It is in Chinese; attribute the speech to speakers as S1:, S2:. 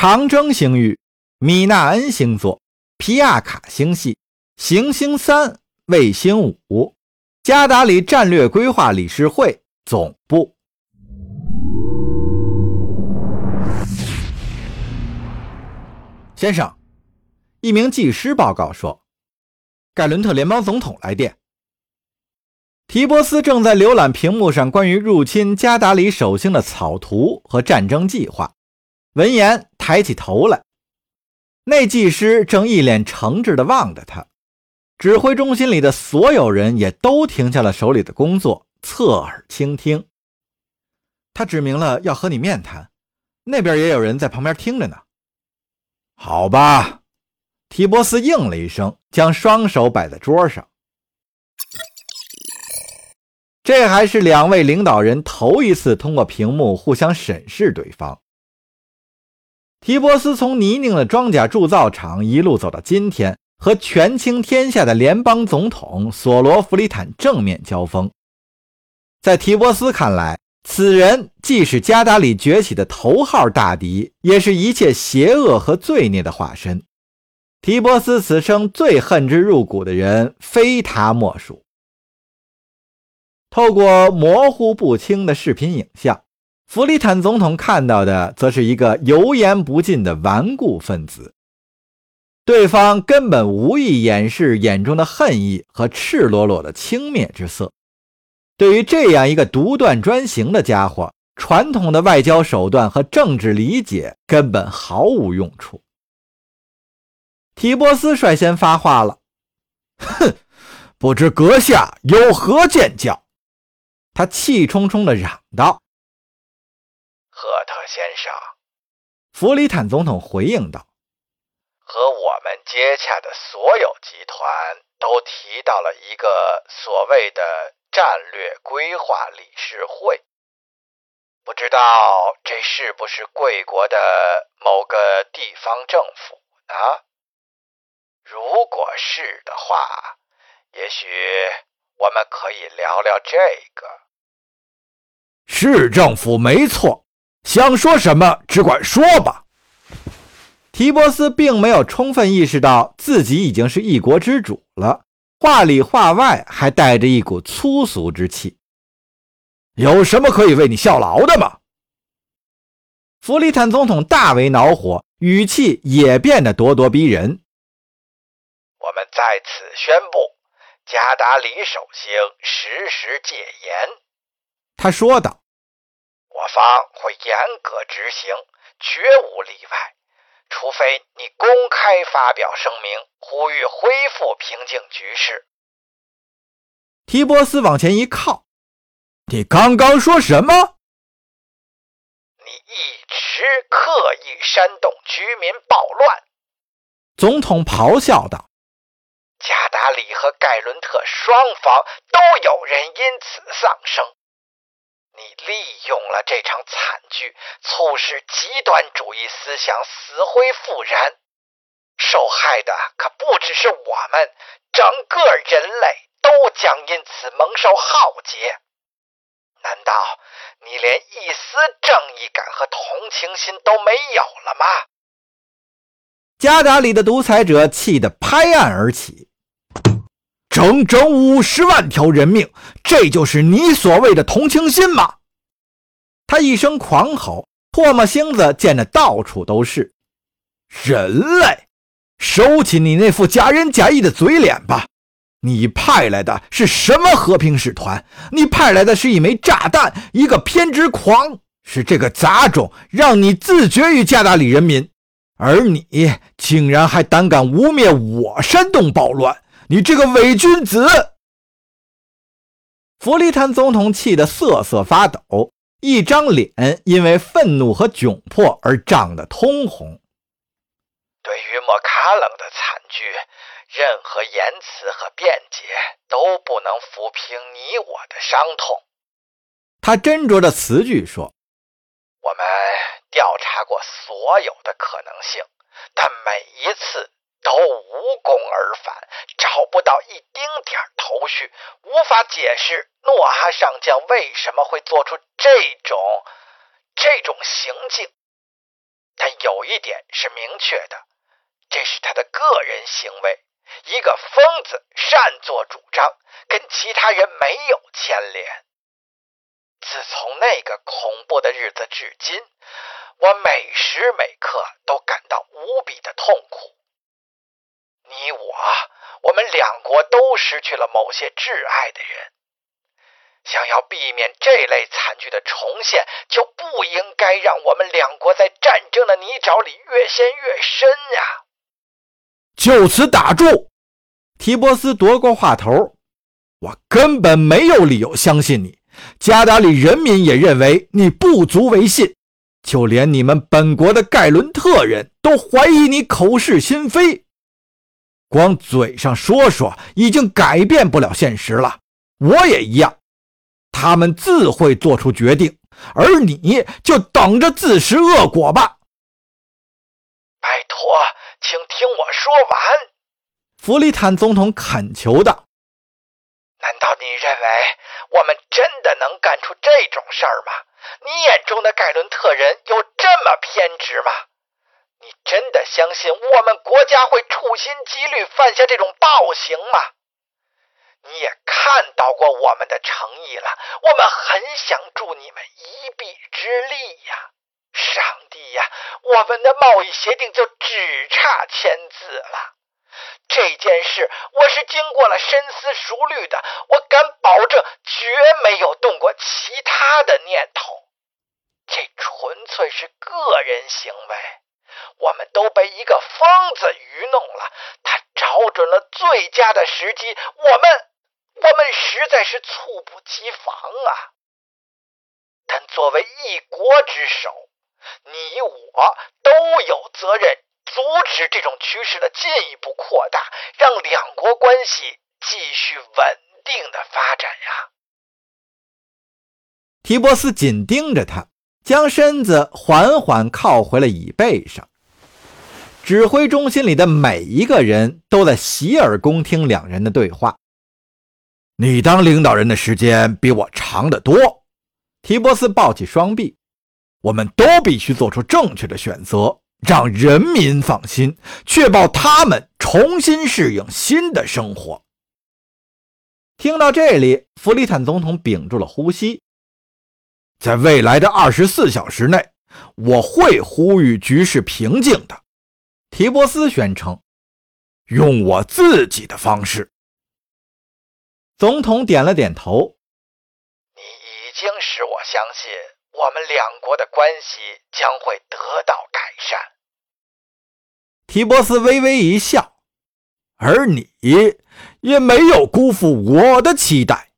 S1: 长征星域、米纳恩星座、皮亚卡星系、行星三、卫星五、加达里战略规划理事会总部。先生，一名技师报告说，盖伦特联邦总统来电。提波斯正在浏览屏幕上关于入侵加达里首星的草图和战争计划，闻言抬起头来。那技师正一脸诚挚地望着他，指挥中心里的所有人也都停下了手里的工作，侧耳倾听。他指明了要和你面谈，那边也有人在旁边听着呢。好吧，提波斯应了一声，将双手摆在桌上。这还是两位领导人头一次通过屏幕互相审视对方。提波斯从泥泞的装甲铸造厂一路走到今天，和权倾天下的联邦总统索罗弗里坦正面交锋。在提波斯看来，此人既是加达里崛起的头号大敌，也是一切邪恶和罪孽的化身。提波斯此生最恨之入骨的人，非他莫属。透过模糊不清的视频影像，弗里坦总统看到的，则是一个油盐不进的顽固分子。对方根本无意掩饰眼中的恨意和赤裸裸的轻蔑之色。对于这样一个独断专行的家伙，传统的外交手段和政治理解根本毫无用处。提波斯率先发话了：“哼，不知阁下有何见教？”他气冲冲地嚷道：“
S2: 赫特先生。”
S1: 弗里坦总统回应道：“
S2: 和我们接洽的所有集团都提到了一个所谓的。”战略规划理事会，不知道这是不是贵国的某个地方政府呢？如果是的话，也许我们可以聊聊这个。
S1: 市政府没错，想说什么只管说吧。提波斯并没有充分意识到自己已经是一国之主了。话里话外还带着一股粗俗之气。有什么可以为你效劳的吗？弗里坦总统大为恼火，语气也变得咄咄逼人。
S2: 我们在此宣布，加达里首星实时戒严。
S1: 他说道：“
S2: 我方会严格执行，绝无例外。”除非你公开发表声明，呼吁恢复平静局势。
S1: 提波斯往前一靠，你刚刚说什么？
S2: 你一直刻意煽动居民暴乱。
S1: 总统咆哮道：“
S2: 加达里和盖伦特双方都有人因此丧生。”你利用了这场惨剧，促使极端主义思想死灰复燃，受害的可不只是我们，整个人类都将因此蒙受浩劫。难道你连一丝正义感和同情心都没有了吗？
S1: 加达里的独裁者气得拍案而起，整整五十万条人命，这就是你所谓的同情心吗？他一声狂吼，唾沫星子溅得到处都是。人类，收起你那副假仁假义的嘴脸吧！你派来的是什么和平使团？你派来的是一枚炸弹，一个偏执狂，是这个杂种让你自绝于加达里人民，而你竟然还胆敢污蔑我煽动暴乱！你这个伪君子！弗里坦总统气得瑟瑟发抖。一张脸因为愤怒和窘迫而涨得通红。
S2: 对于莫卡冷的惨剧，任何言辞和辩解都不能抚平你我的伤痛。
S1: 他斟酌着词句说：“
S2: 我们调查过所有的可能性，但每一次。”都无功而返，找不到一丁点头绪，无法解释诺哈上将为什么会做出这种这种行径。但有一点是明确的，这是他的个人行为，一个疯子擅作主张，跟其他人没有牵连。自从那个恐怖的日子至今，我每时每刻都感到无比的痛苦。你我，我们两国都失去了某些挚爱的人。想要避免这类惨剧的重现，就不应该让我们两国在战争的泥沼里越陷越深呀！
S1: 就此打住！提波斯夺过话头，我根本没有理由相信你。加达里人民也认为你不足为信，就连你们本国的盖伦特人都怀疑你口是心非。光嘴上说说，已经改变不了现实了。我也一样。他们自会做出决定，而你就等着自食恶果吧。
S2: 拜托，请听我说完。”
S1: 弗里坦总统恳求道。
S2: “难道你认为我们真的能干出这种事儿吗？你眼中的盖伦特人有这么偏执吗？你真的相信我们国家会处心积虑犯下这种暴行吗？”你也看到过我们的诚意了，我们很想助你们一臂之力呀！上帝呀，我们的贸易协定就只差签字了。这件事我是经过了深思熟虑的，我敢保证绝没有动过其他的念头。这纯粹是个人行为，我们都被一个疯子愚弄了，他找准了最佳的时机，我们。我们实在是猝不及防啊！但作为一国之首，你我都有责任阻止这种趋势的进一步扩大，让两国关系继续稳定的发展呀。
S1: 提波斯紧盯着他，将身子缓缓靠回了椅背上。指挥中心里的每一个人都在洗耳恭听两人的对话。你当领导人的时间比我长得多，提波斯抱起双臂。我们都必须做出正确的选择，让人民放心，确保他们重新适应新的生活。听到这里，弗里坦总统屏住了呼吸。在未来的二十四小时内，我会呼吁局势平静的。提波斯宣称，用我自己的方式。总统点了点头。
S2: 你已经使我相信，我们两国的关系将会得到改善。
S1: 提波斯微微一笑，而你也没有辜负我的期待。